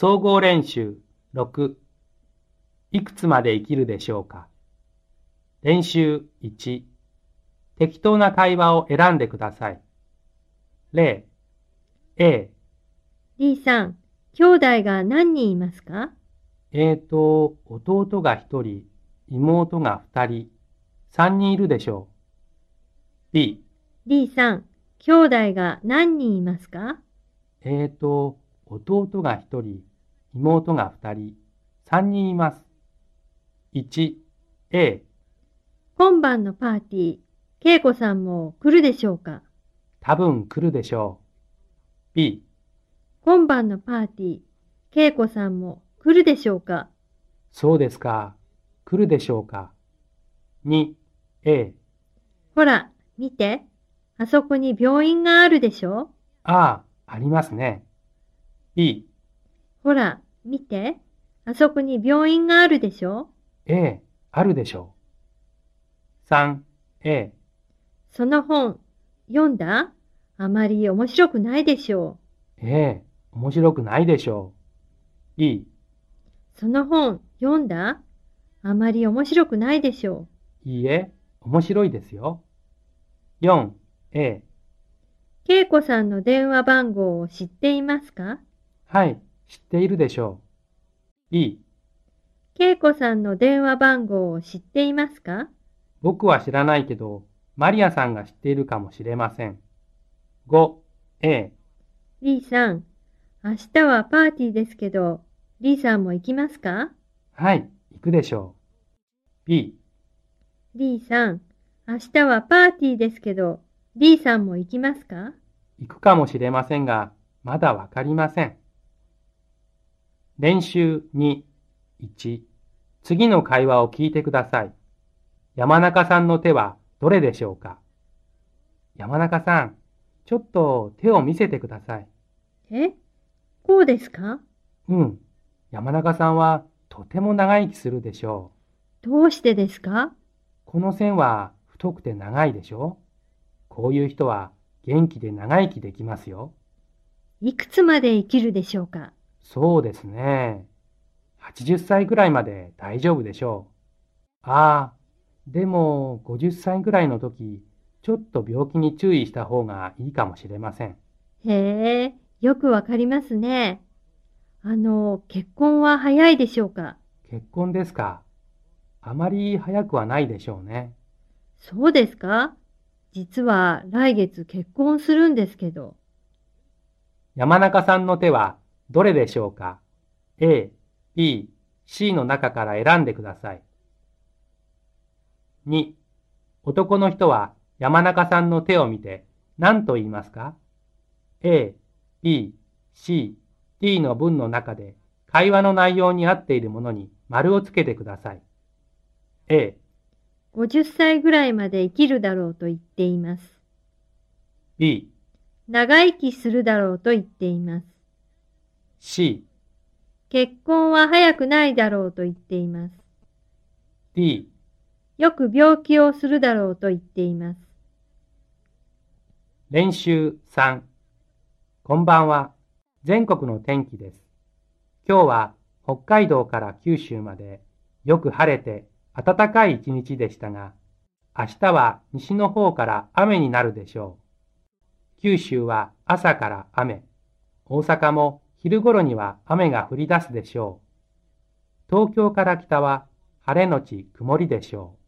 総合練習6いくつまで生きるでしょうか？練習1適当な会話を選んでください。例。A D さん、兄弟が何人いますか？えーと、弟が1人、妹が2人、3人いるでしょう。B D さん、兄弟が何人いますか？えーと、弟が1人、妹が2人、3人います。1、A、今晩のパーティー、恵子さんも来るでしょうか？多分来るでしょう。B、今晩のパーティー、恵子さんも来るでしょうか？そうですか。来るでしょうか。2、A、ほら、見て。あそこに病院があるでしょ？ああ、ありますね。B、ほら、見て。あそこに病院があるでしょ？A、あるでしょう。3、A、その本、読んだ？あまり面白くないでしょ A、面白くないでしょう。B、う。その本、読んだ？あまり面白くないでしょいいえ、面白いですよ。4、A、う。恵子さんの電話番号を知っていますか？はい、知っているでしょう。B、恵子さんの電話番号を知っていますか？僕は知らないけど、マリアさんが知っているかもしれません。5、A、リーさん、明日はパーティーですけど、リーさんも行きますか？はい、行くでしょう。B、リーさん、明日はパーティーですけど、リーさんも行きますか？行くかもしれませんが、まだわかりません。練習2、1、次の会話を聞いてください。山中さんの手はどれでしょうか？山中さん、ちょっと手を見せてください。え？こうですか？うん。山中さんはとても長生きするでしょどうしてですか？う。この線は太くて長いでしょう。こういう人は元気で長生きできますよ。いくつまで生きるでしょうか？そうですね。80歳ぐらいまで大丈夫でしょう。ああ、でも50歳ぐらいの時、ちょっと病気に注意した方がいいかもしれません。へえ、よくわかりますね。あの、結婚は早いでしょうか？結婚ですか。あまり早くはないでしょうね。そうですか？実は来月結婚するんですけど。山中さんの手はどれでしょうか ?A、B、C の中から選んでください。2、男の人は山中さんの手を見て何と言いますか ?A、B、C、D の文の中で会話の内容に合っているものに丸をつけてください。A、50歳ぐらいまで生きるだろうと言っています。B、長生きするだろうと言っています。C、結婚は早くないだろうと言っています。D、よく病気をするだろうと言っています。練習3こんばんは。全国の天気です。今日は北海道から九州までよく晴れて暖かい一日でしたが、明日は西の方から雨になるでしょう。九州は朝から雨。大阪も昼頃には雨が降り出すでしょう。東京から北は晴れのち曇りでしょう。